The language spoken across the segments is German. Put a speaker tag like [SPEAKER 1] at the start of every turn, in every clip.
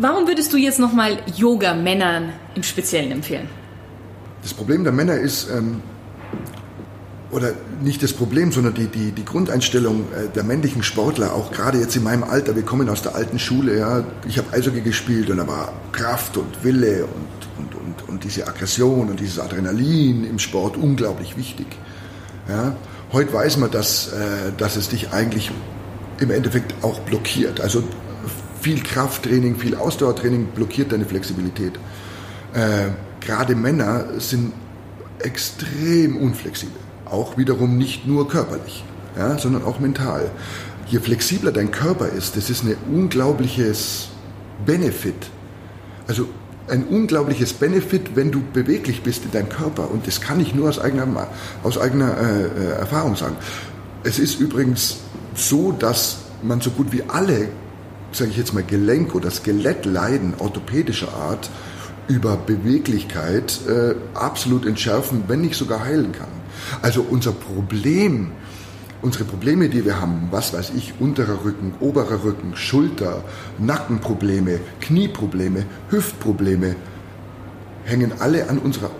[SPEAKER 1] Warum würdest du jetzt nochmal Yoga Männern im Speziellen empfehlen?
[SPEAKER 2] Das Problem der Männer ist, ähm, oder nicht das Problem, sondern die, die, die Grundeinstellung äh, der männlichen Sportler, auch gerade jetzt in meinem Alter, wir kommen aus der alten Schule, ja, ich habe Eishockey gespielt und da war Kraft und Wille und, und, und, und diese Aggression und dieses Adrenalin im Sport unglaublich wichtig. Ja. Heute weiß man, dass, äh, dass es dich eigentlich im Endeffekt auch blockiert. Also viel Krafttraining, viel Ausdauertraining blockiert deine Flexibilität. Äh, gerade Männer sind extrem unflexibel. Auch wiederum nicht nur körperlich, ja, sondern auch mental. Je flexibler dein Körper ist, das ist ein unglaubliches Benefit. Also ein unglaubliches Benefit, wenn du beweglich bist in deinem Körper. Und das kann ich nur aus eigener, aus eigener äh, äh, Erfahrung sagen. Es ist übrigens so, dass man so gut wie alle, sage ich jetzt mal, Gelenk- oder Skelettleiden orthopädischer Art über Beweglichkeit äh, absolut entschärfen, wenn nicht sogar heilen kann. Also unser Problem, unsere Probleme, die wir haben, was weiß ich, unterer Rücken, oberer Rücken, Schulter, Nackenprobleme, Knieprobleme, Hüftprobleme, hängen alle an unserer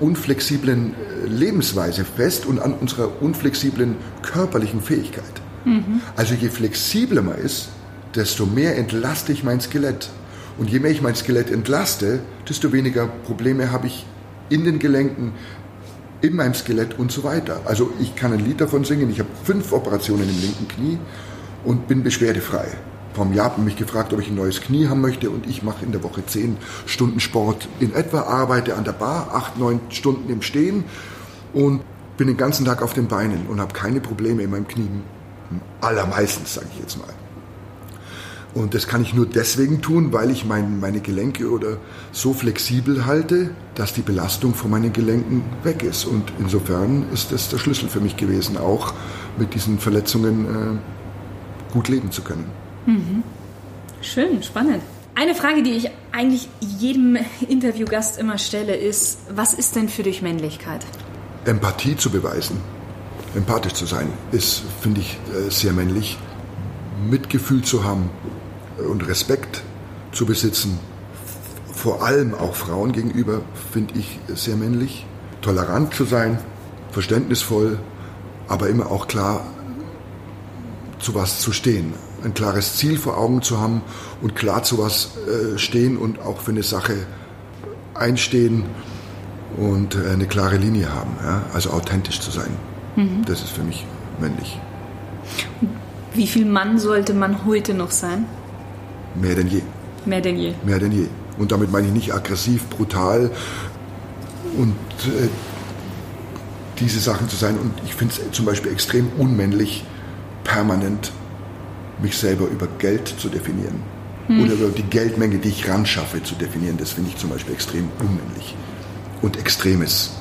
[SPEAKER 2] unflexiblen äh, Lebensweise fest und an unserer unflexiblen körperlichen Fähigkeit. Mhm. Also je flexibler man ist, desto mehr entlaste ich mein Skelett. Und je mehr ich mein Skelett entlaste, desto weniger Probleme habe ich in den Gelenken, in meinem Skelett und so weiter. Also ich kann ein Lied davon singen. Ich habe fünf Operationen im linken Knie und bin beschwerdefrei. Jahr haben mich gefragt, ob ich ein neues Knie haben möchte und ich mache in der Woche zehn Stunden Sport in etwa, arbeite an der Bar, acht, neun Stunden im Stehen und bin den ganzen Tag auf den Beinen und habe keine Probleme in meinem Knie. Allermeistens, sage ich jetzt mal. Und das kann ich nur deswegen tun, weil ich mein, meine Gelenke oder so flexibel halte, dass die Belastung von meinen Gelenken weg ist. Und insofern ist das der Schlüssel für mich gewesen, auch mit diesen Verletzungen äh, gut leben zu können.
[SPEAKER 1] Mhm. Schön, spannend. Eine Frage, die ich eigentlich jedem Interviewgast immer stelle, ist, was ist denn für dich Männlichkeit?
[SPEAKER 2] Empathie zu beweisen, empathisch zu sein, ist, finde ich, äh, sehr männlich. Mitgefühl zu haben, und Respekt zu besitzen, vor allem auch Frauen gegenüber, finde ich sehr männlich. Tolerant zu sein, verständnisvoll, aber immer auch klar zu was zu stehen. Ein klares Ziel vor Augen zu haben und klar zu was äh, stehen und auch für eine Sache einstehen und äh, eine klare Linie haben. Ja? Also authentisch zu sein. Mhm. Das ist für mich männlich.
[SPEAKER 1] Wie viel Mann sollte man heute noch sein?
[SPEAKER 2] Mehr denn je.
[SPEAKER 1] Mehr denn je.
[SPEAKER 2] Mehr denn je. Und damit meine ich nicht aggressiv, brutal und äh, diese Sachen zu sein. Und ich finde es zum Beispiel extrem unmännlich, permanent mich selber über Geld zu definieren. Hm. Oder über die Geldmenge, die ich ran schaffe, zu definieren. Das finde ich zum Beispiel extrem unmännlich. Und extremes,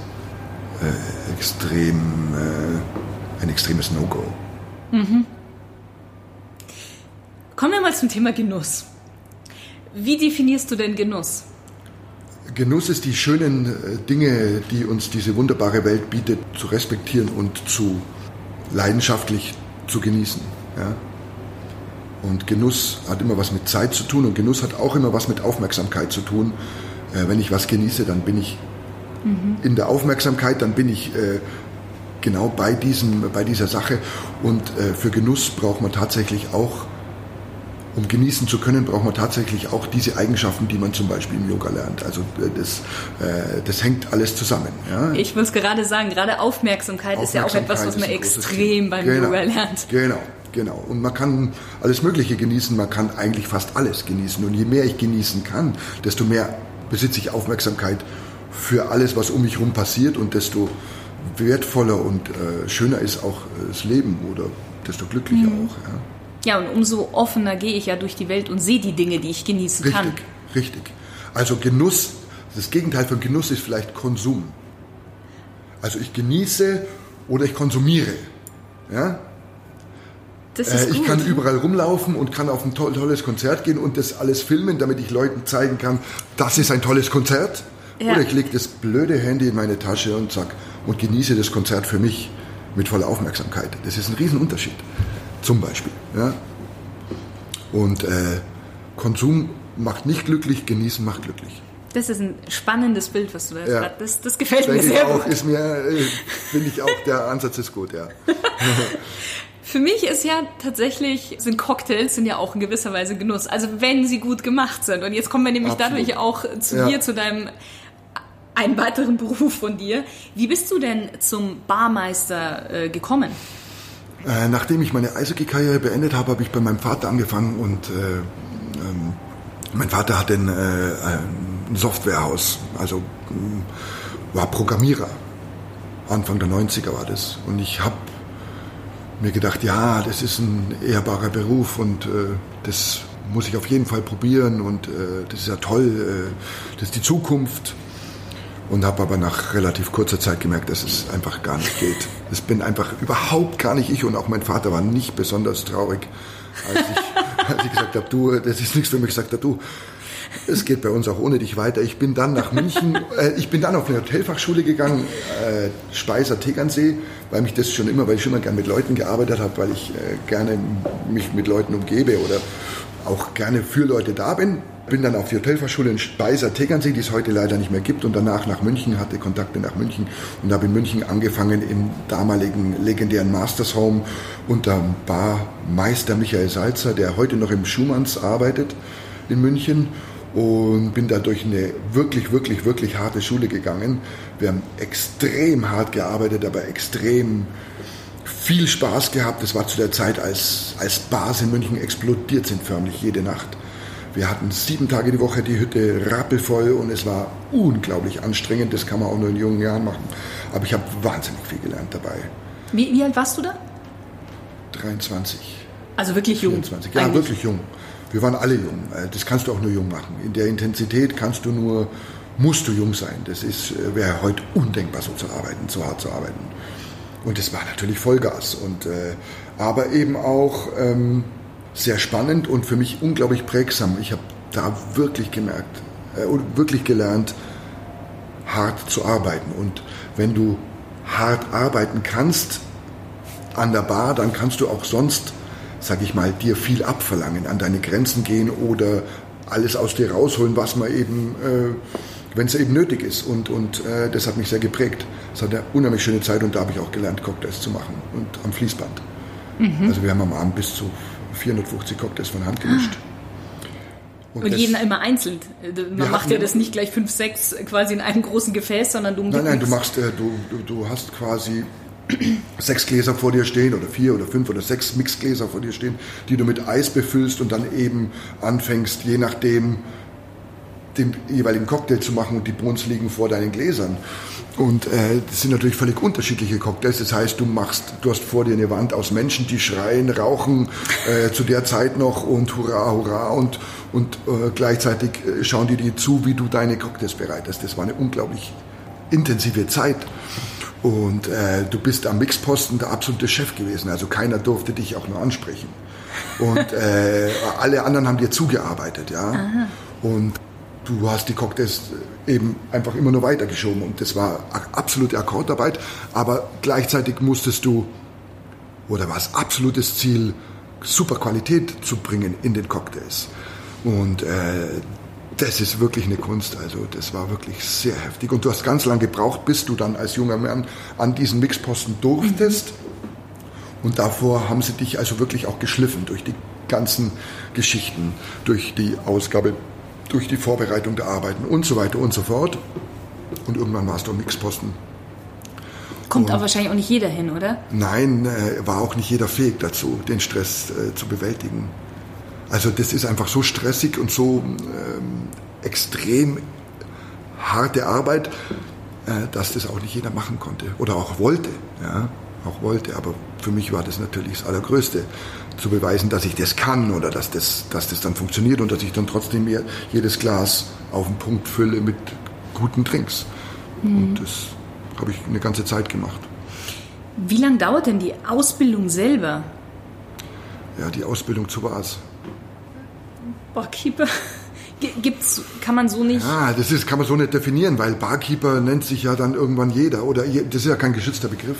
[SPEAKER 2] äh, extrem, äh, ein extremes No-Go. Mhm.
[SPEAKER 1] Kommen wir mal zum Thema Genuss. Wie definierst du denn Genuss?
[SPEAKER 2] Genuss ist die schönen äh, Dinge, die uns diese wunderbare Welt bietet, zu respektieren und zu leidenschaftlich zu genießen. Ja? Und Genuss hat immer was mit Zeit zu tun und Genuss hat auch immer was mit Aufmerksamkeit zu tun. Äh, wenn ich was genieße, dann bin ich mhm. in der Aufmerksamkeit, dann bin ich äh, genau bei, diesem, bei dieser Sache. Und äh, für Genuss braucht man tatsächlich auch um genießen zu können, braucht man tatsächlich auch diese Eigenschaften, die man zum Beispiel im Yoga lernt. Also äh, das, äh, das hängt alles zusammen. Ja?
[SPEAKER 1] Ich muss gerade sagen, gerade Aufmerksamkeit, Aufmerksamkeit ist ja auch etwas, was man extrem beim
[SPEAKER 2] genau,
[SPEAKER 1] Yoga lernt.
[SPEAKER 2] Genau, genau. Und man kann alles Mögliche genießen, man kann eigentlich fast alles genießen. Und je mehr ich genießen kann, desto mehr besitze ich Aufmerksamkeit für alles, was um mich herum passiert und desto wertvoller und äh, schöner ist auch äh, das Leben oder desto glücklicher mhm. auch. Ja?
[SPEAKER 1] Ja, und umso offener gehe ich ja durch die Welt und sehe die Dinge, die ich genießen
[SPEAKER 2] richtig,
[SPEAKER 1] kann.
[SPEAKER 2] Richtig, richtig. Also Genuss, das Gegenteil von Genuss ist vielleicht Konsum. Also ich genieße oder ich konsumiere. Ja?
[SPEAKER 1] Das ist
[SPEAKER 2] äh, ich kann überall rumlaufen und kann auf ein to tolles Konzert gehen und das alles filmen, damit ich Leuten zeigen kann, das ist ein tolles Konzert. Ja. Oder ich lege das blöde Handy in meine Tasche und sag und genieße das Konzert für mich mit voller Aufmerksamkeit. Das ist ein Riesenunterschied zum Beispiel. Ja? Und äh, Konsum macht nicht glücklich, genießen macht glücklich.
[SPEAKER 1] Das ist ein spannendes Bild, was du da
[SPEAKER 2] Ja.
[SPEAKER 1] hast. Das, das gefällt mir
[SPEAKER 2] Denke ich
[SPEAKER 1] sehr
[SPEAKER 2] auch,
[SPEAKER 1] gut.
[SPEAKER 2] ist mir, äh, finde ich auch, der Ansatz ist gut, ja.
[SPEAKER 1] Für mich ist ja tatsächlich, sind Cocktails sind ja auch in gewisser Weise Genuss. Also wenn sie gut gemacht sind. Und jetzt kommen wir nämlich
[SPEAKER 2] Absolut.
[SPEAKER 1] dadurch auch zu
[SPEAKER 2] Ja.
[SPEAKER 1] dir, zu deinem einen weiteren Beruf von dir. Wie bist du denn zum Barmeister äh, gekommen?
[SPEAKER 2] Äh, nachdem ich meine Eishockey-Karriere beendet habe, habe ich bei meinem Vater angefangen und äh, ähm, mein Vater hatte ein, äh, ein Softwarehaus, also ähm, war Programmierer. Anfang der 90er war das. Und ich habe mir gedacht, ja, das ist ein ehrbarer Beruf und äh, das muss ich auf jeden Fall probieren und äh, das ist ja toll, das ist die Zukunft. Und habe aber nach relativ kurzer Zeit gemerkt, dass es einfach gar nicht geht. Das bin einfach überhaupt gar nicht ich und auch mein Vater war nicht besonders traurig, als ich, als ich gesagt habe, du, das ist nichts für mich. Ich sagte, du, es geht bei uns auch ohne dich weiter. Ich bin dann nach München, äh, ich bin dann auf eine Hotelfachschule gegangen, äh, Speiser Tegernsee, weil mich das schon immer, weil ich schon immer gern mit Leuten gearbeitet habe, weil ich äh, gerne mich mit Leuten umgebe oder auch gerne für Leute da bin. Bin dann auf die Hotelfachschule in Speiser Tegernsee, die es heute leider nicht mehr gibt, und danach nach München, hatte Kontakte nach München und habe in München angefangen im damaligen legendären Masters Home unter Barmeister Michael Salzer, der heute noch im Schumanns arbeitet in München und bin da durch eine wirklich, wirklich, wirklich harte Schule gegangen. Wir haben extrem hart gearbeitet, aber extrem viel Spaß gehabt. Das war zu der Zeit, als, als Bars in München explodiert sind förmlich jede Nacht. Wir hatten sieben Tage die Woche die Hütte rappelvoll und es war unglaublich anstrengend. Das kann man auch nur in jungen Jahren machen. Aber ich habe wahnsinnig viel gelernt dabei.
[SPEAKER 1] Wie, wie alt warst du da?
[SPEAKER 2] 23.
[SPEAKER 1] Also wirklich jung.
[SPEAKER 2] 24. Ja,
[SPEAKER 1] eigentlich.
[SPEAKER 2] wirklich jung. Wir waren alle jung. Äh, Das kannst du auch nur jung machen. In der Intensität kannst du nur, musst du jung sein. Das ist, äh, wäre heute undenkbar, so zu arbeiten, so hart zu arbeiten. Und es war natürlich Vollgas. Und, äh, aber eben auch ähm, sehr spannend und für mich unglaublich prägsam. Ich habe da wirklich gemerkt äh, und wirklich gelernt, hart zu arbeiten. Und wenn du hart arbeiten kannst an der Bar, dann kannst du auch sonst, sag ich mal, dir viel abverlangen, an deine Grenzen gehen oder alles aus dir rausholen, was man eben, äh, wenn es eben nötig ist. Und, und äh, das hat mich sehr geprägt. Es hat eine unheimlich schöne Zeit und da habe ich auch gelernt, Cocktails zu machen und am Fließband. Also wir haben am Abend bis zu 450 Cocktails von Hand gemischt.
[SPEAKER 1] Und
[SPEAKER 2] das-
[SPEAKER 1] jeden immer einzeln. Man macht ja das nicht gleich fünf, sechs quasi in einem großen Gefäß, sondern du
[SPEAKER 2] Nein, nein, du machst, äh, du, du, du hast quasi sechs Gläser vor dir stehen oder vier oder fünf oder sechs Mixgläser vor dir stehen, die du mit Eis befüllst und dann eben anfängst, je nachdem den jeweiligen Cocktail zu machen und die Bohnen liegen vor deinen Gläsern. Und äh, das sind natürlich völlig unterschiedliche Cocktails. Das heißt, du machst, du hast vor dir eine Wand aus Menschen, die schreien, rauchen äh, zu der Zeit noch und hurra, hurra und, und äh, gleichzeitig äh, schauen die dir zu, wie du deine Cocktails bereitest. Das war eine unglaublich intensive Zeit. Und äh, du bist am Mixposten der absolute Chef gewesen. Also keiner durfte dich auch nur ansprechen. Und äh, alle anderen haben dir zugearbeitet, ja. Und du hast die Cocktails eben einfach immer nur weitergeschoben. Und das war absolute Akkordarbeit. Aber gleichzeitig musstest du, oder war es absolutes Ziel, super Qualität zu bringen in den Cocktails. Und äh, das ist wirklich eine Kunst. Also das war wirklich sehr heftig. Und du hast ganz lange gebraucht, bis du dann als junger Mann an diesen Mixposten durftest. Und davor haben sie dich also wirklich auch geschliffen durch die ganzen Geschichten, durch die Ausgabe, durch die Vorbereitung der Arbeiten und so weiter und so fort. Und irgendwann warst du am Mixposten.
[SPEAKER 1] Kommt aber wahrscheinlich auch nicht jeder hin, oder?
[SPEAKER 2] Nein, äh, war auch nicht jeder fähig dazu, den Stress äh, zu bewältigen. Also das ist einfach so stressig und so ähm, extrem harte Arbeit, äh, dass das auch nicht jeder machen konnte oder auch wollte. Ja, auch wollte. Aber für mich war das natürlich das Allergrößte, zu beweisen, dass ich das kann oder dass das, dass das dann funktioniert und dass ich dann trotzdem mir jedes Glas auf den Punkt fülle mit guten Drinks. Und das habe ich eine ganze Zeit gemacht.
[SPEAKER 1] Wie lange dauert denn die Ausbildung selber?
[SPEAKER 2] Ja, die Ausbildung zu was?
[SPEAKER 1] Barkeeper? Gibt's, kann man so nicht.
[SPEAKER 2] Ah, das ist, kann man so nicht definieren, weil Barkeeper nennt sich ja dann irgendwann jeder. Oder das ist ja kein geschützter Begriff.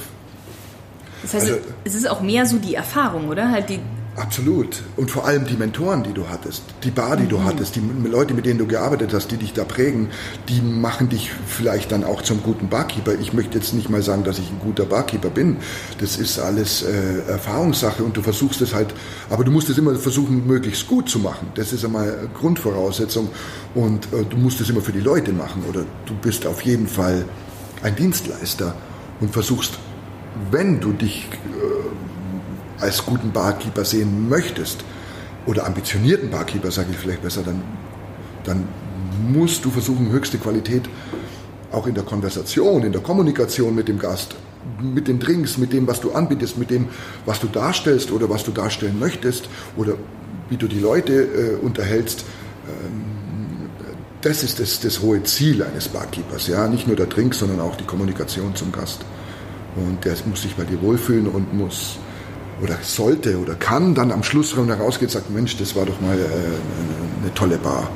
[SPEAKER 1] Das heißt,
[SPEAKER 2] also-
[SPEAKER 1] es ist auch mehr so die Erfahrung, oder? Halt die,
[SPEAKER 2] Absolut. Und vor allem die Mentoren, die du hattest, die Bar, die mhm. du hattest, die Leute, mit denen du gearbeitet hast, die dich da prägen, die machen dich vielleicht dann auch zum guten Barkeeper. Ich möchte jetzt nicht mal sagen, dass ich ein guter Barkeeper bin. Das ist alles äh, Erfahrungssache und du versuchst es halt, aber du musst es immer versuchen, möglichst gut zu machen. Das ist einmal Grundvoraussetzung und äh, du musst es immer für die Leute machen oder du bist auf jeden Fall ein Dienstleister und versuchst, wenn du dich äh, als guten Barkeeper sehen möchtest, oder ambitionierten Barkeeper, sage ich vielleicht besser, dann, dann musst du versuchen, höchste Qualität auch in der Konversation, in der Kommunikation mit dem Gast, mit den Drinks, mit dem, was du anbietest, mit dem, was du darstellst oder was du darstellen möchtest oder wie du die Leute äh, unterhältst. Ähm, das ist das, das hohe Ziel eines Barkeepers. Ja? Nicht nur der Drink, sondern auch die Kommunikation zum Gast. Und der muss sich bei dir wohlfühlen und muss oder sollte oder kann dann am Schluss herausgehen und sagt, Mensch, das war doch mal äh, eine tolle Bar.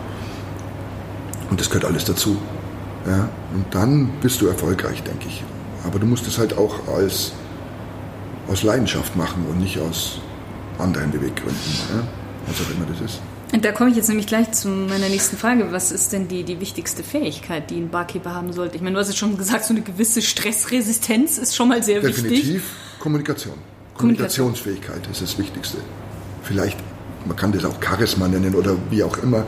[SPEAKER 2] Und das gehört alles dazu. Ja? Und dann bist du erfolgreich, denke ich. Aber du musst es halt auch als, aus Leidenschaft machen und nicht aus anderen Beweggründen. Ja? Was auch immer das ist.
[SPEAKER 1] Und da komme ich jetzt nämlich gleich zu meiner nächsten Frage. Was ist denn die, die wichtigste Fähigkeit, die ein Barkeeper haben sollte? Ich meine, du hast es schon gesagt, so eine gewisse Stressresistenz ist schon mal sehr
[SPEAKER 2] Definitiv
[SPEAKER 1] wichtig.
[SPEAKER 2] Definitiv Kommunikation. Kommunikationsfähigkeit ist das Wichtigste. Vielleicht, man kann das auch Charisma nennen oder wie auch immer.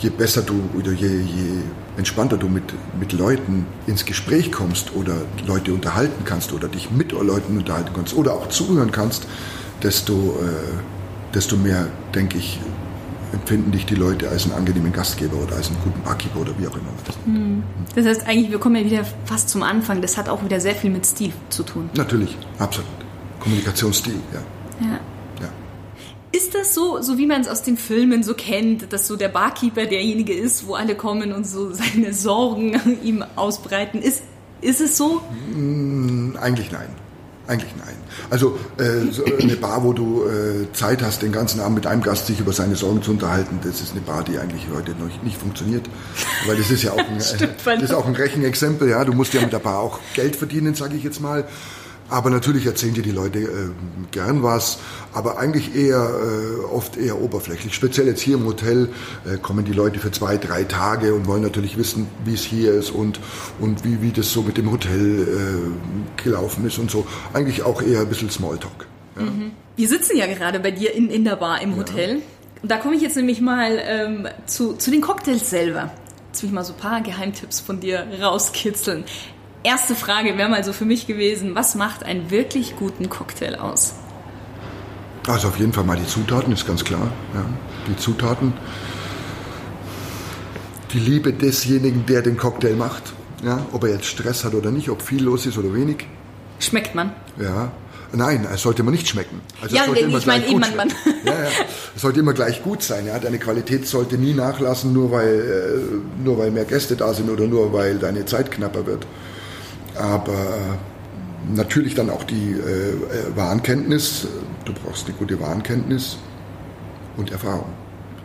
[SPEAKER 2] Je besser du oder je, je entspannter du mit, mit Leuten ins Gespräch kommst oder Leute unterhalten kannst oder dich mit Leuten unterhalten kannst oder auch zuhören kannst, desto, äh, desto mehr, denke ich, empfinden dich die Leute als einen angenehmen Gastgeber oder als einen guten Barkeeper oder wie auch immer.
[SPEAKER 1] Hm. Das heißt eigentlich, wir kommen ja wieder fast zum Anfang. Das hat auch wieder sehr viel mit Stil zu tun.
[SPEAKER 2] Natürlich, absolut. Kommunikationsstil, ja.
[SPEAKER 1] ja. ja. Ist das so, so wie man es aus den Filmen so kennt, dass so der Barkeeper derjenige ist, wo alle kommen und so seine Sorgen ihm ausbreiten? Ist, ist es so?
[SPEAKER 2] Mm, eigentlich nein. Eigentlich nein. Also äh, so eine Bar, wo du äh, Zeit hast, den ganzen Abend mit einem Gast sich über seine Sorgen zu unterhalten, das ist eine Bar, die eigentlich heute noch nicht funktioniert. Weil das ist ja auch ein, äh, das ist auch ein Rechenexempel. Ja, du musst ja mit der Bar auch Geld verdienen, sage ich jetzt mal. Aber natürlich erzählen dir die Leute äh, gern was, aber eigentlich eher äh, oft eher oberflächlich. Speziell jetzt hier im Hotel äh, kommen die Leute für zwei, drei Tage und wollen natürlich wissen, wie es hier ist und, und wie, wie das so mit dem Hotel äh, gelaufen ist und so. Eigentlich auch eher ein bisschen Smalltalk.
[SPEAKER 1] Ja. Mhm. Wir sitzen ja gerade bei dir in, in der Bar im Hotel. Ja. Da komme ich jetzt nämlich mal ähm, zu, zu den Cocktails selber. Jetzt will ich mal so ein paar Geheimtipps von dir rauskitzeln erste Frage wäre mal so für mich gewesen, was macht einen wirklich guten Cocktail aus?
[SPEAKER 2] Also auf jeden Fall mal die Zutaten, ist ganz klar. Ja. Die Zutaten, die Liebe desjenigen, der den Cocktail macht. Ja. Ob er jetzt Stress hat oder nicht, ob viel los ist oder wenig.
[SPEAKER 1] Schmeckt man?
[SPEAKER 2] Ja. Nein, es sollte man nicht schmecken.
[SPEAKER 1] Also ja, ich meine eben, man, man.
[SPEAKER 2] Ja, ja. Es sollte immer gleich gut sein. Ja. Deine Qualität sollte nie nachlassen, nur weil, äh, nur weil mehr Gäste da sind oder nur weil deine Zeit knapper wird aber natürlich dann auch die äh, äh, Warenkenntnis. Du brauchst eine gute Warenkenntnis und Erfahrung.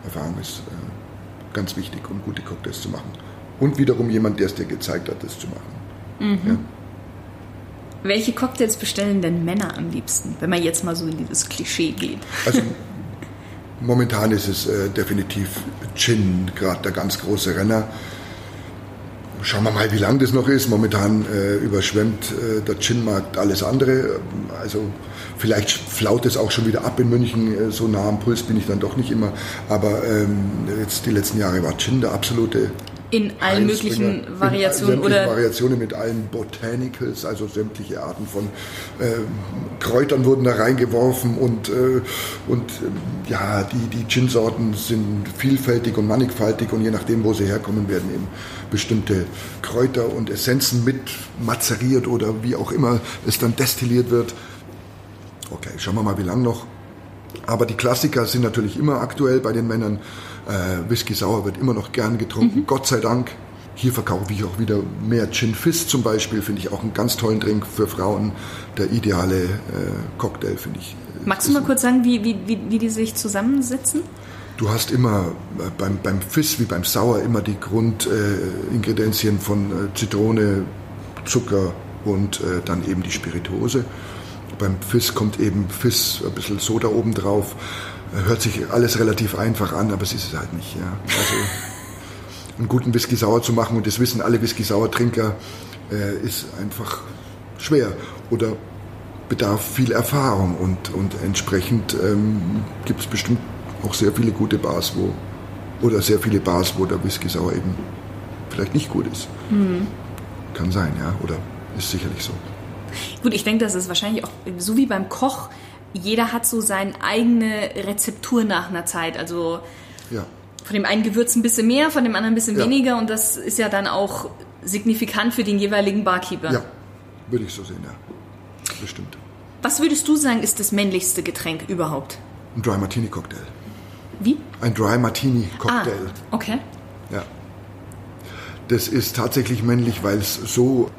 [SPEAKER 2] Erfahrung ist äh, ganz wichtig, um gute Cocktails zu machen. Und wiederum jemand, der es dir gezeigt hat, das zu machen. Mhm. Ja?
[SPEAKER 1] Welche Cocktails bestellen denn Männer am liebsten, wenn man jetzt mal so in dieses Klischee geht?
[SPEAKER 2] Also momentan ist es äh, definitiv Gin, gerade der ganz große Renner. Schauen wir mal, wie lang das noch ist. Momentan äh, überschwemmt äh, der Gin-Markt alles andere. Also vielleicht flaut es auch schon wieder ab in München. Äh, so nah am Puls bin ich dann doch nicht immer. Aber ähm, jetzt die letzten Jahre war Gin der absolute
[SPEAKER 1] in allen möglichen Variationen
[SPEAKER 2] in oder Variationen mit allen Botanicals, also sämtliche Arten von äh, Kräutern wurden da reingeworfen und äh, und äh, ja die die Gin-Sorten sind vielfältig und mannigfaltig und je nachdem wo sie herkommen werden eben bestimmte Kräuter und Essenzen mit mazeriert oder wie auch immer es dann destilliert wird. Okay, schauen wir mal wie lang noch. Aber die Klassiker sind natürlich immer aktuell bei den Männern. Äh, Whisky Sauer wird immer noch gern getrunken, mhm. Gott sei Dank. Hier verkaufe ich auch wieder mehr Gin Fizz zum Beispiel, finde ich auch einen ganz tollen Drink für Frauen. Der ideale äh, Cocktail, finde ich.
[SPEAKER 1] Äh, Magst du mal kurz sagen, wie, wie, wie, wie die sich zusammensetzen?
[SPEAKER 2] Du hast immer äh, beim, beim Fizz wie beim Sauer immer die Grundingredienzien äh, von äh, Zitrone, Zucker und äh, dann eben die Spirituose beim Fizz kommt eben Fizz, ein bisschen Soda oben drauf. Hört sich alles relativ einfach an, aber es ist es halt nicht. Ja. Also einen guten Whisky sauer zu machen, und das wissen alle Whisky sauer Trinker, äh, ist einfach schwer oder bedarf viel Erfahrung und, und entsprechend ähm, gibt es bestimmt auch sehr viele gute Bars, wo oder sehr viele Bars, wo der Whisky sauer eben vielleicht nicht gut ist. Mhm. Kann sein, ja, oder ist sicherlich so.
[SPEAKER 1] Gut, ich denke, das ist wahrscheinlich auch so wie beim Koch. Jeder hat so seine eigene Rezeptur nach einer Zeit. Also ja. von dem einen Gewürz ein bisschen mehr, von dem anderen ein bisschen ja. weniger. Und das ist ja dann auch signifikant für den jeweiligen Barkeeper.
[SPEAKER 2] Ja, würde ich so sehen, ja. Bestimmt.
[SPEAKER 1] Was würdest du sagen, ist das männlichste Getränk überhaupt?
[SPEAKER 2] Ein Dry Martini Cocktail.
[SPEAKER 1] Wie?
[SPEAKER 2] Ein Dry Martini Cocktail.
[SPEAKER 1] Ah, okay.
[SPEAKER 2] Ja. Das ist tatsächlich männlich, weil es so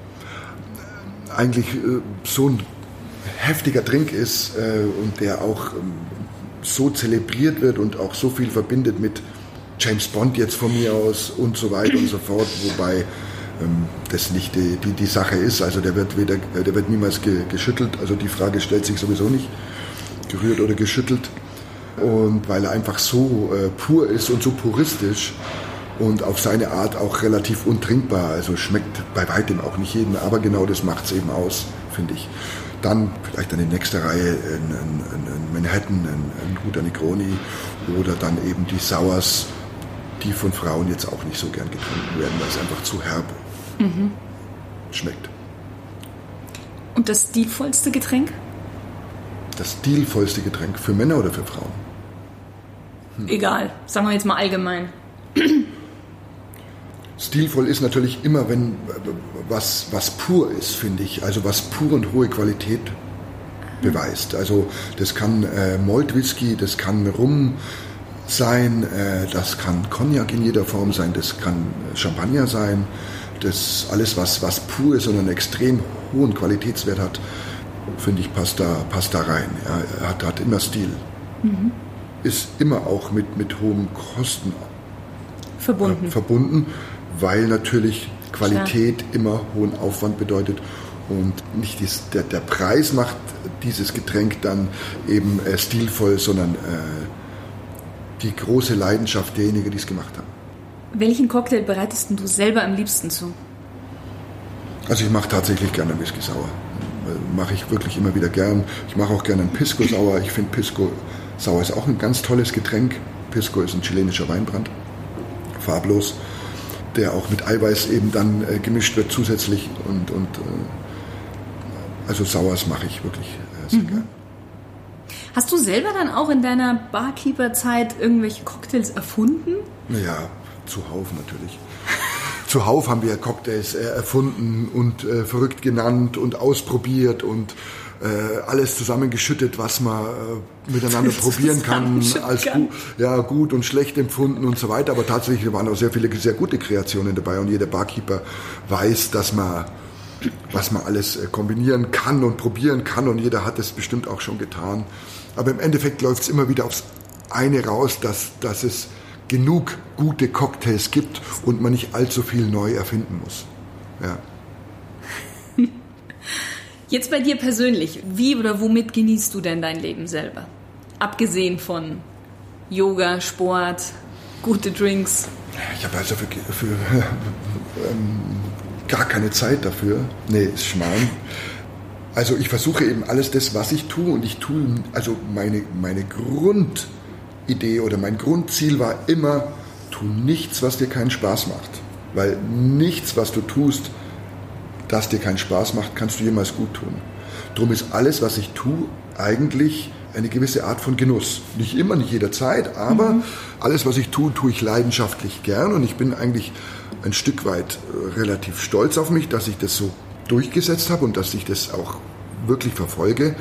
[SPEAKER 2] eigentlich äh, so ein heftiger Drink ist äh, und der auch ähm, so zelebriert wird und auch so viel verbindet mit James Bond jetzt von mir aus und so weiter und so fort, wobei ähm, das nicht die, die, die, Sache ist. Also der wird, weder, der wird niemals ge, geschüttelt, also die Frage stellt sich sowieso nicht, gerührt oder geschüttelt. Und weil er einfach so äh, pur ist und so puristisch, und auf seine Art auch relativ untrinkbar. Also schmeckt bei weitem auch nicht jedem, aber genau das macht es eben aus, finde ich. Dann vielleicht eine nächste Reihe ein, ein, ein Manhattan, ein, ein, guter Negroni oder dann eben die Sours, die von Frauen jetzt auch nicht so gern getrunken werden, weil es einfach zu herb mhm. schmeckt.
[SPEAKER 1] Und das stilvollste Getränk?
[SPEAKER 2] Das stilvollste Getränk für Männer oder für Frauen?
[SPEAKER 1] Hm. Egal, sagen wir jetzt mal allgemein.
[SPEAKER 2] Stilvoll ist natürlich immer, wenn was, was pur ist, finde ich. Also was pur und hohe Qualität beweist. Also das kann äh, Malt Whisky, das kann Rum sein, äh, das kann Cognac in jeder Form sein, das kann Champagner sein. Das alles, was, was pur ist und einen extrem hohen Qualitätswert hat, finde ich, passt da, passt da rein. Ja, hat, hat immer Stil. Mhm. Ist immer auch mit, mit hohen Kosten
[SPEAKER 1] verbunden.
[SPEAKER 2] Äh, verbunden weil natürlich Qualität Klar. immer hohen Aufwand bedeutet und nicht dies, der, der, Preis macht dieses Getränk dann eben äh, stilvoll, sondern äh, die große Leidenschaft derjenigen, die es gemacht haben.
[SPEAKER 1] Welchen Cocktail bereitest du selber am liebsten zu?
[SPEAKER 2] Also ich mache tatsächlich gerne Whisky sauer. Mache ich wirklich immer wieder gern. Ich mache auch gerne einen Pisco sauer. Ich finde Pisco sauer ist auch ein ganz tolles Getränk. Pisco ist ein chilenischer Weinbrand. Farblos der auch mit Eiweiß eben dann äh, gemischt wird zusätzlich. Und, und äh, also Sauers mache ich wirklich äh, sehr mhm. gern.
[SPEAKER 1] Hast du selber dann auch in deiner Barkeeper-Zeit irgendwelche Cocktails erfunden?
[SPEAKER 2] Ja, zuhauf natürlich. zuhauf haben wir Cocktails äh, erfunden und äh, verrückt genannt und ausprobiert und äh, alles zusammengeschüttet, was man äh, miteinander probieren kann, als gu ja, gut und schlecht empfunden und so weiter. Aber tatsächlich waren auch sehr viele sehr gute Kreationen dabei und jeder Barkeeper weiß, dass man was man alles äh, kombinieren kann und probieren kann und jeder hat es bestimmt auch schon getan. Aber im Endeffekt läuft es immer wieder aufs eine raus, dass, dass es genug gute Cocktails gibt und man nicht allzu viel neu erfinden muss. Ja.
[SPEAKER 1] Jetzt bei dir persönlich, wie oder womit genießt du denn dein Leben selber? Abgesehen von Yoga, Sport, gute Drinks.
[SPEAKER 2] Ich habe also für, für ähm, gar keine Zeit dafür. Nee, ist Schmarrn. Also ich versuche eben alles das, was ich tue und ich tue, also meine, meine Grundidee oder mein Grundziel war immer, tu nichts, was dir keinen Spaß macht. Weil nichts, was du tust, das dir keinen Spaß macht, kannst du jemals gut tun. Darum ist alles, was ich tue, eigentlich eine gewisse Art von Genuss. Nicht immer, nicht jederzeit, aber mhm. alles, was ich tue, tue ich leidenschaftlich gern und ich bin eigentlich ein Stück weit äh, relativ stolz auf mich, dass ich das so durchgesetzt habe und dass ich das auch wirklich verfolge.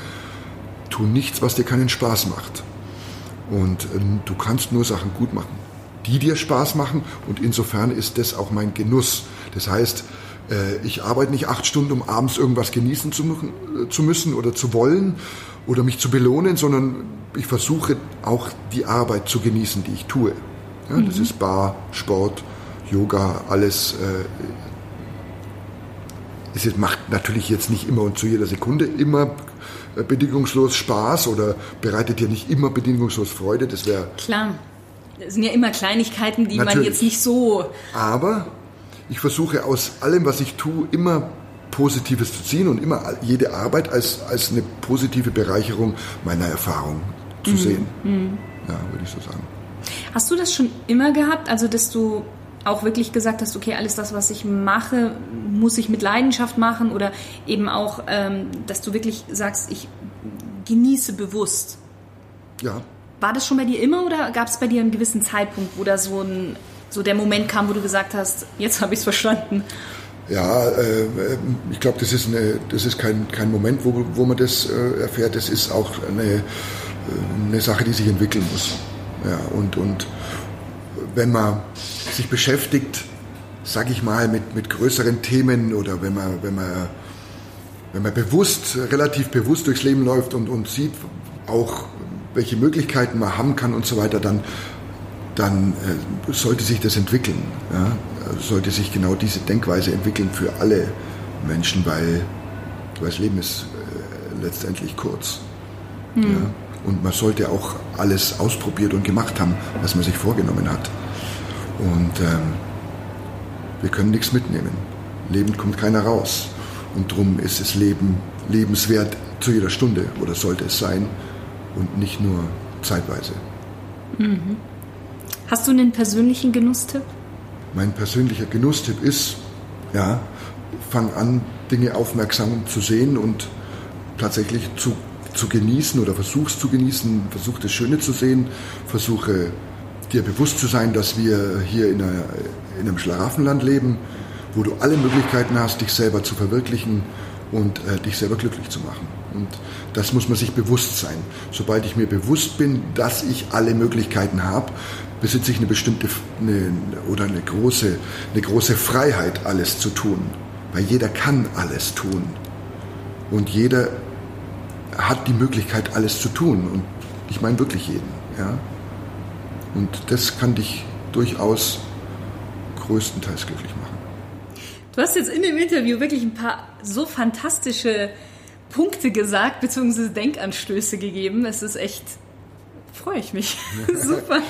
[SPEAKER 2] Tu nichts, was dir keinen Spaß macht. Und äh, du kannst nur Sachen gut machen, die dir Spaß machen und insofern ist das auch mein Genuss. Das heißt, äh, ich arbeite nicht acht Stunden, um abends irgendwas genießen zu, äh, zu müssen oder zu wollen oder mich zu belohnen, sondern ich versuche auch die Arbeit zu genießen, die ich tue. Ja, mhm. Das ist Bar, Sport, Yoga, alles. Äh, es macht natürlich jetzt nicht immer und zu jeder Sekunde immer bedingungslos Spaß oder bereitet dir nicht immer bedingungslos Freude. Das wäre
[SPEAKER 1] klar. Das sind ja immer Kleinigkeiten, die natürlich. man jetzt nicht so.
[SPEAKER 2] Aber ich versuche aus allem, was ich tue, immer Positives zu ziehen und immer jede Arbeit als, als eine positive Bereicherung meiner Erfahrung zu mhm. sehen. Mhm. Ja, würde ich so sagen.
[SPEAKER 1] Hast du das schon immer gehabt, also dass du auch wirklich gesagt hast, okay, alles das, was ich mache, muss ich mit Leidenschaft machen oder eben auch, ähm, dass du wirklich sagst, ich genieße bewusst.
[SPEAKER 2] Ja.
[SPEAKER 1] War das schon bei dir immer oder gab es bei dir einen gewissen Zeitpunkt, wo da so ein so der Moment kam, wo du gesagt hast, jetzt habe ich es verstanden?
[SPEAKER 2] Ja, äh, ich glaube, das ist, eine, das ist kein, kein Moment, wo, wo man das äh, erfährt. Das ist auch eine, äh, eine Sache, die sich entwickeln muss. Ja, und, und wenn man sich beschäftigt, sage ich mal, mit, mit größeren Themen oder wenn man, wenn man, wenn man bewusst, relativ bewusst durchs Leben läuft und, und sieht auch, welche Möglichkeiten man haben kann und so weiter, dann, dann äh, sollte sich das entwickeln. Ja? Sollte sich genau diese Denkweise entwickeln für alle Menschen, weil, weil das Leben ist äh, letztendlich kurz. Mhm. Ja? Und man sollte auch alles ausprobiert und gemacht haben, was man sich vorgenommen hat. Und ähm, wir können nichts mitnehmen. Lebend kommt keiner raus. Und darum ist das Leben lebenswert zu jeder Stunde oder sollte es sein und nicht nur zeitweise.
[SPEAKER 1] Mhm. Hast du einen persönlichen Genusstipp?
[SPEAKER 2] Mein persönlicher Genusstipp ist, ja, fang an, Dinge aufmerksam zu sehen und tatsächlich zu, zu genießen oder versuch's zu genießen, versuch das Schöne zu sehen, versuche dir bewusst zu sein, dass wir hier in, einer, in einem Schlaraffenland leben, wo du alle Möglichkeiten hast, dich selber zu verwirklichen und äh, dich selber glücklich zu machen. Und das muss man sich bewusst sein. Sobald ich mir bewusst bin, dass ich alle Möglichkeiten habe, besitze ich eine bestimmte eine, oder eine große, eine große Freiheit, alles zu tun. Weil jeder kann alles tun. Und jeder hat die Möglichkeit, alles zu tun. Und ich meine wirklich jeden. Ja? Und das kann dich durchaus größtenteils glücklich machen.
[SPEAKER 1] Du hast jetzt in dem Interview wirklich ein paar so fantastische Punkte gesagt, beziehungsweise Denkanstöße gegeben. Es ist echt, freue ich mich. Super.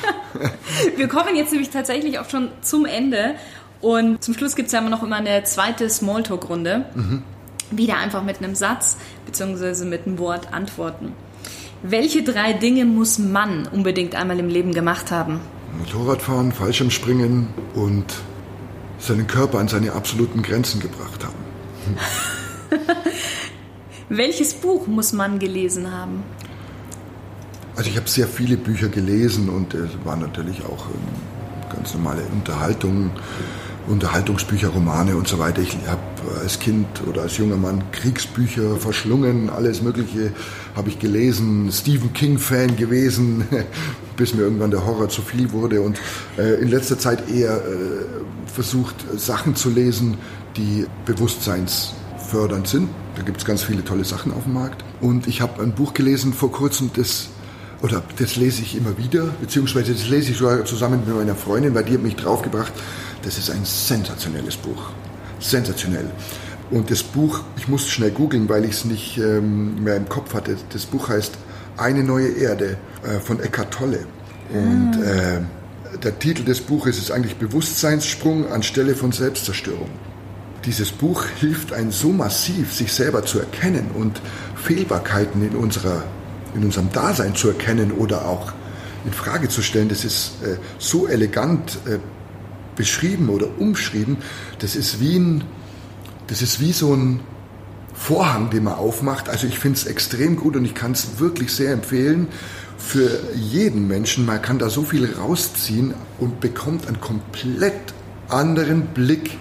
[SPEAKER 1] Wir kommen jetzt nämlich tatsächlich auch schon zum Ende. Und zum Schluss gibt es ja immer noch immer eine zweite Smalltalk-Runde. Mhm. Wieder einfach mit einem Satz, beziehungsweise mit einem Wort antworten. Welche drei Dinge muss man unbedingt einmal im Leben gemacht haben?
[SPEAKER 2] Motorradfahren, Fallschirmspringen und seinen Körper an seine absoluten Grenzen gebracht haben.
[SPEAKER 1] Welches Buch muss man gelesen haben?
[SPEAKER 2] Also ich habe sehr viele Bücher gelesen und es waren natürlich auch ähm, ganz normale Unterhaltungen. Unterhaltungsbücher, Romane und so weiter. Ich habe als Kind oder als junger Mann Kriegsbücher verschlungen, alles Mögliche habe ich gelesen, Stephen King-Fan gewesen, bis mir irgendwann der Horror zu viel wurde und äh, in letzter Zeit eher äh, versucht, Sachen zu lesen, die bewusstseinsfördernd sind. Da gibt es ganz viele tolle Sachen auf dem Markt. Und ich habe ein Buch gelesen vor kurzem, das oder das lese ich immer wieder, beziehungsweise das lese ich sogar zusammen mit meiner Freundin, weil die hat mich draufgebracht. Das ist ein sensationelles Buch. Sensationell. Und das Buch, ich musste schnell googeln, weil ich es nicht ähm, mehr im Kopf hatte. Das Buch heißt Eine neue Erde äh, von Eckhart Tolle. Und ah. äh, der Titel des Buches ist eigentlich Bewusstseinssprung anstelle von Selbstzerstörung. Dieses Buch hilft einem so massiv, sich selber zu erkennen und Fehlbarkeiten in unserer in unserem Dasein zu erkennen oder auch in Frage zu stellen. Das ist äh, so elegant äh, beschrieben oder umschrieben. Das ist wie ein, das ist wie so ein Vorhang, den man aufmacht. Also ich finde es extrem gut und ich kann es wirklich sehr empfehlen für jeden Menschen. Man kann da so viel rausziehen und bekommt einen komplett anderen Blick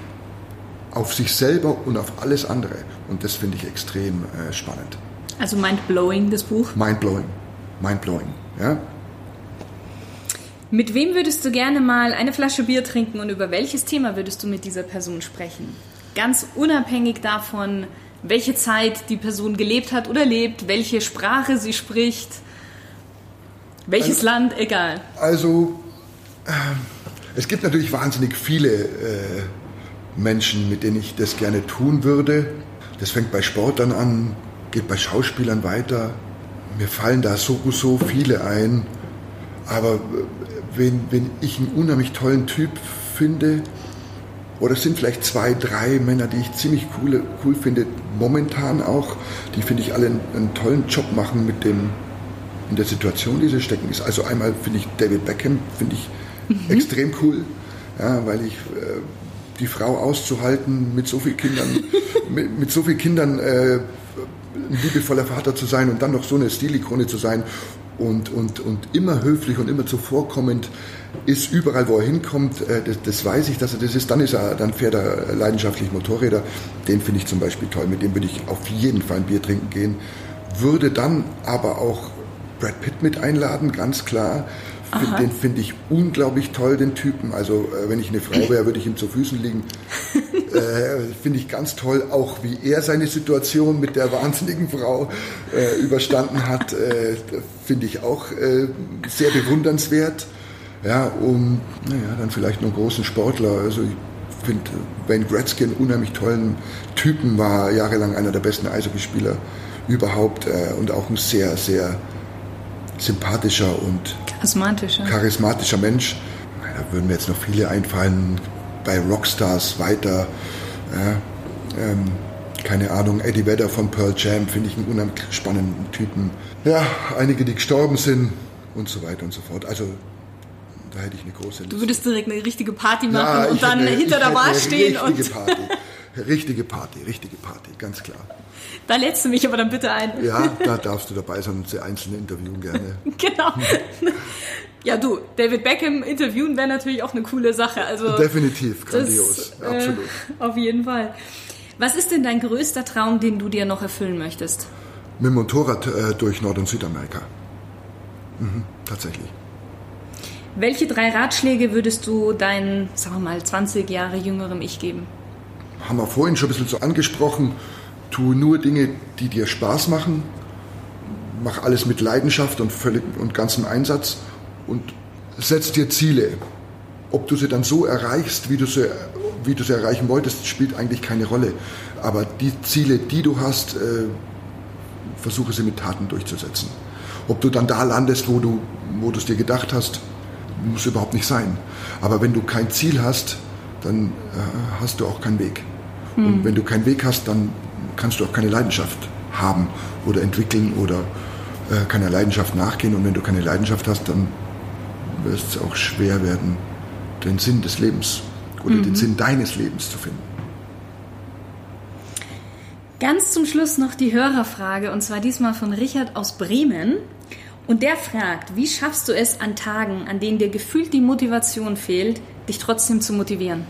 [SPEAKER 2] auf sich selber und auf alles andere. Und das finde ich extrem äh, spannend.
[SPEAKER 1] Also mind-blowing, das Buch?
[SPEAKER 2] Mind-blowing. Mind-blowing, ja.
[SPEAKER 1] Mit wem würdest du gerne mal eine Flasche Bier trinken und über welches Thema würdest du mit dieser Person sprechen? Ganz unabhängig davon, welche Zeit die Person gelebt hat oder lebt, welche Sprache sie spricht, welches also, Land, egal.
[SPEAKER 2] Also, äh, es gibt natürlich wahnsinnig viele äh, Menschen, mit denen ich das gerne tun würde. Das fängt bei Sportlern an, geht bei Schauspielern weiter. Mir fallen da so, so viele ein. Aber wenn, wenn ich einen unheimlich tollen Typ finde, oder es sind vielleicht zwei, drei Männer, die ich ziemlich cool, cool finde, momentan auch, die finde ich alle einen, einen, tollen Job machen mit dem, in der Situation, die sie stecken. Ist also einmal finde ich David Beckham, finde ich mhm. extrem cool, ja, weil ich äh, die Frau auszuhalten, mit so vielen Kindern, mit, mit so vielen Kindern äh, ein liebevoller Vater zu sein und dann noch so eine Stilikone zu sein und, und, und immer höflich und immer zuvorkommend ist überall, wo er hinkommt, äh, das, das, weiß ich, dass er das ist. Dann ist er, dann fährt er leidenschaftlich Motorräder. Den finde ich zum Beispiel toll. Mit dem würde ich auf jeden Fall ein Bier trinken gehen. Würde dann aber auch Brad Pitt mit einladen, ganz klar. Find, den finde ich unglaublich toll, den Typen. Also äh, wenn ich eine Frau wäre, würde ich ihm zu Füßen liegen. äh, finde ich ganz toll, auch wie er seine Situation mit der wahnsinnigen Frau äh, überstanden hat. Äh, finde ich auch äh, sehr bewundernswert. Ja, um, naja, dann vielleicht noch großen Sportler. Also ich finde Wayne Gretzky einen unheimlich tollen Typen, war jahrelang einer der besten Eishockeyspieler überhaupt äh, und auch ein sehr, sehr sympathischer und
[SPEAKER 1] charismatischer,
[SPEAKER 2] charismatischer Mensch. Da würden mir jetzt noch viele einfallen, bei Rockstars weiter. Ja, ähm, keine Ahnung, Eddie Vedder von Pearl Jam finde ich einen unheimlich spannenden Typen. Ja, einige, die gestorben sind und so weiter und so fort. Also da hätte ich eine große
[SPEAKER 1] Liste. Du würdest direkt eine richtige Party machen ja, und dann eine, hinter der Bar stehen.
[SPEAKER 2] Und Party. Richtige Party, richtige Party, ganz klar.
[SPEAKER 1] Da lädst du mich aber dann bitte ein.
[SPEAKER 2] Ja, da darfst du dabei sein und sie einzelne interviewen gerne.
[SPEAKER 1] genau. Ja, du, David Beckham interviewen wäre natürlich auch eine coole Sache. Also
[SPEAKER 2] Definitiv, grandios, das, äh, absolut.
[SPEAKER 1] Auf jeden Fall. Was ist denn dein größter Traum, den du dir noch erfüllen möchtest?
[SPEAKER 2] Mit dem Motorrad äh, durch Nord- und Südamerika. Mhm, tatsächlich.
[SPEAKER 1] Welche drei Ratschläge würdest du deinem, sagen wir mal, 20 Jahre jüngerem Ich geben?
[SPEAKER 2] Haben wir vorhin schon ein bisschen so angesprochen. Tu nur Dinge, die dir Spaß machen. Mach alles mit Leidenschaft und, völlig, und ganzem Einsatz. Und setz dir Ziele. Ob du sie dann so erreichst, wie du sie, wie du sie erreichen wolltest, spielt eigentlich keine Rolle. Aber die Ziele, die du hast, äh, versuche sie mit Taten durchzusetzen. Ob du dann da landest, wo du wo du es dir gedacht hast, muss überhaupt nicht sein. Aber wenn du kein Ziel hast, dann äh, hast du auch keinen Weg. Hm. Und wenn du keinen Weg hast, dann kannst du auch keine Leidenschaft haben oder entwickeln oder äh, keiner Leidenschaft nachgehen. Und wenn du keine Leidenschaft hast, dann wird es auch schwer werden, den Sinn des Lebens oder mhm. den Sinn deines Lebens zu finden.
[SPEAKER 1] Ganz zum Schluss noch die Hörerfrage und zwar diesmal von Richard aus Bremen. Und der fragt, wie schaffst du es an Tagen, an denen dir gefühlt die Motivation fehlt, dich trotzdem zu motivieren?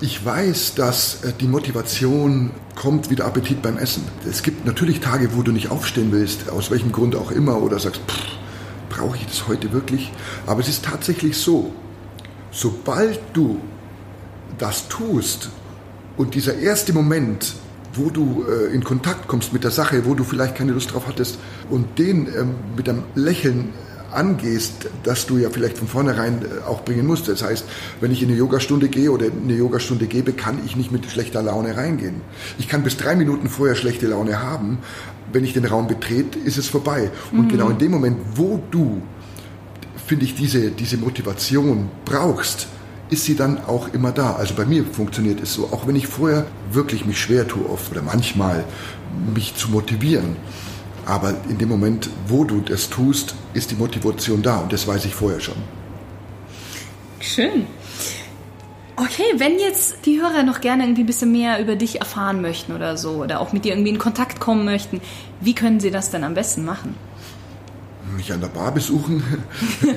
[SPEAKER 2] Ich weiß, dass äh, die Motivation kommt wie der Appetit beim Essen. Es gibt natürlich Tage, wo du nicht aufstehen willst, aus welchem Grund auch immer, oder sagst, brauche ich das heute wirklich? Aber es ist tatsächlich so, sobald du das tust und dieser erste Moment wo du äh, in Kontakt kommst mit der Sache, wo du vielleicht keine Lust drauf hattest und den ähm, mit einem Lächeln angehst, dass du ja vielleicht von vornherein äh, auch bringen musst. Das heißt, wenn ich in eine Yogastunde gehe oder eine Yogastunde gebe, kann ich nicht mit schlechter Laune reingehen. Ich kann bis drei Minuten vorher schlechte Laune haben. Wenn ich den Raum betrete, ist es vorbei. Und mhm. genau in dem Moment, wo du, finde ich, diese, diese Motivation brauchst, ist sie dann auch immer da. Also bei mir funktioniert es so, auch wenn ich vorher wirklich mich schwer tue oft oder manchmal mich zu motivieren. Aber in dem Moment, wo du das tust, ist die Motivation da und das weiß ich vorher schon.
[SPEAKER 1] Schön. Okay, wenn jetzt die Hörer noch gerne irgendwie ein bisschen mehr über dich erfahren möchten oder so oder auch mit dir irgendwie in Kontakt kommen möchten, wie können sie das denn am besten machen?
[SPEAKER 2] mich an der Bar besuchen,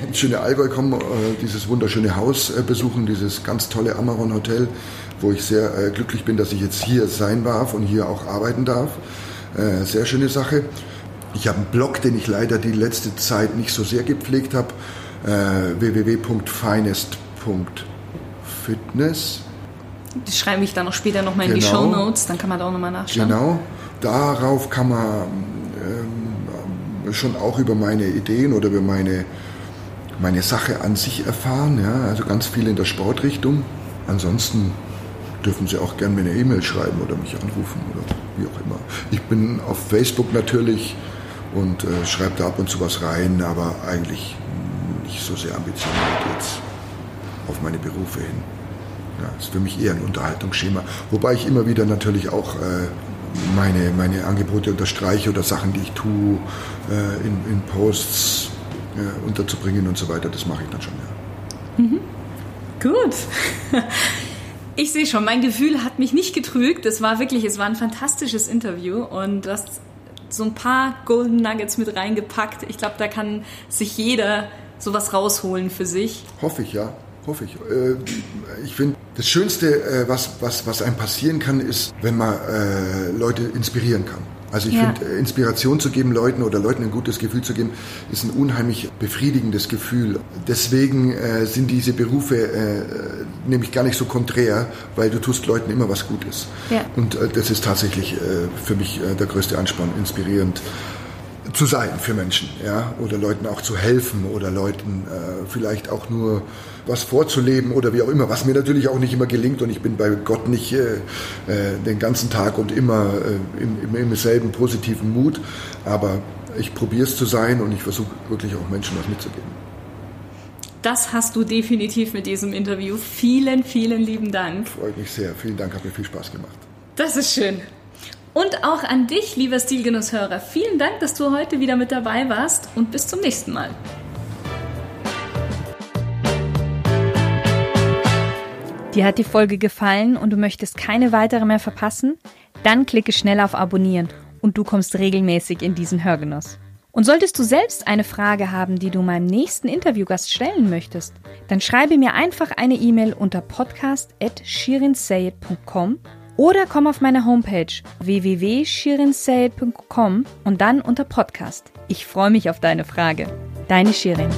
[SPEAKER 2] ins schöne Allgäu kommen, äh, dieses wunderschöne Haus äh, besuchen, dieses ganz tolle Amaron Hotel, wo ich sehr äh, glücklich bin, dass ich jetzt hier sein darf und hier auch arbeiten darf. Sehr schöne Sache. Ich habe einen Blog, den ich leider die letzte Zeit nicht so sehr gepflegt habe, www.finest.fitness.
[SPEAKER 1] Das schreibe ich dann noch später nochmal in genau. die Show Notes, dann kann man da auch nochmal nachschauen.
[SPEAKER 2] Genau, darauf kann man schon auch über meine Ideen oder über meine, meine Sache an sich erfahren. Ja? Also ganz viel in der Sportrichtung. Ansonsten dürfen Sie auch gerne mir eine E-Mail schreiben oder mich anrufen oder wie auch immer. Ich bin auf Facebook natürlich und äh, schreibe da ab und zu was rein, aber eigentlich nicht so sehr ambitioniert jetzt auf meine Berufe hin. Ja, ist für mich eher ein Unterhaltungsschema. Wobei ich immer wieder natürlich auch äh, meine, meine Angebote unterstreiche oder Sachen, die ich tue, äh, in, in, Posts äh, unterzubringen und so weiter. Das mache ich dann schon, ja.
[SPEAKER 1] Mhm. Gut. Ich sehe schon, mein Gefühl hat mich nicht getrügt. Es war wirklich, es war ein fantastisches Interview und du hast so ein paar Golden Nuggets mit reingepackt. Ich glaube, da kann sich jeder sowas rausholen für sich.
[SPEAKER 2] Hoffe ich, ja. Hoffe ich. Äh, ich finde, das Schönste, äh, was, was, was einem passieren kann, ist, wenn man äh, Leute inspirieren kann. Also ich ja. finde, Inspiration zu geben Leuten oder Leuten ein gutes Gefühl zu geben, ist ein unheimlich befriedigendes Gefühl. Deswegen äh, sind diese Berufe äh, nämlich gar nicht so konträr, weil du tust Leuten immer was Gutes. Ja. Und äh, das ist tatsächlich für mich der größte Ansporn, inspirierend zu sein für Menschen, ja, oder Leuten auch zu helfen oder Leuten äh, vielleicht auch nur was vorzuleben oder wie auch immer, was mir natürlich auch nicht immer gelingt und ich bin bei Gott nicht äh, äh, den ganzen Tag und immer äh, im, im, im selben positiven Mut, aber ich probiere es zu sein und ich versuche wirklich auch Menschen was mitzugeben.
[SPEAKER 1] Das hast du definitiv mit diesem Interview. Vielen, vielen lieben Dank.
[SPEAKER 2] Freut mich sehr. Vielen Dank, hat mir viel Spaß gemacht.
[SPEAKER 1] Das ist schön. Und auch an dich, lieber Stilgenusshörer, vielen Dank, dass du heute wieder mit dabei warst und bis zum nächsten Mal. Dir hat die Folge gefallen und du möchtest keine weitere mehr verpassen? Dann klicke schnell auf Abonnieren und du kommst regelmäßig in diesen Hörgenuss. Und solltest du selbst eine Frage haben, die du meinem nächsten Interviewgast stellen möchtest, dann schreibe mir einfach eine E-Mail unter podcast.shirinsayed.com oder komm auf meine Homepage www.shirinsayed.com und dann unter Podcast. Ich freue mich auf deine Frage. Deine Shirin.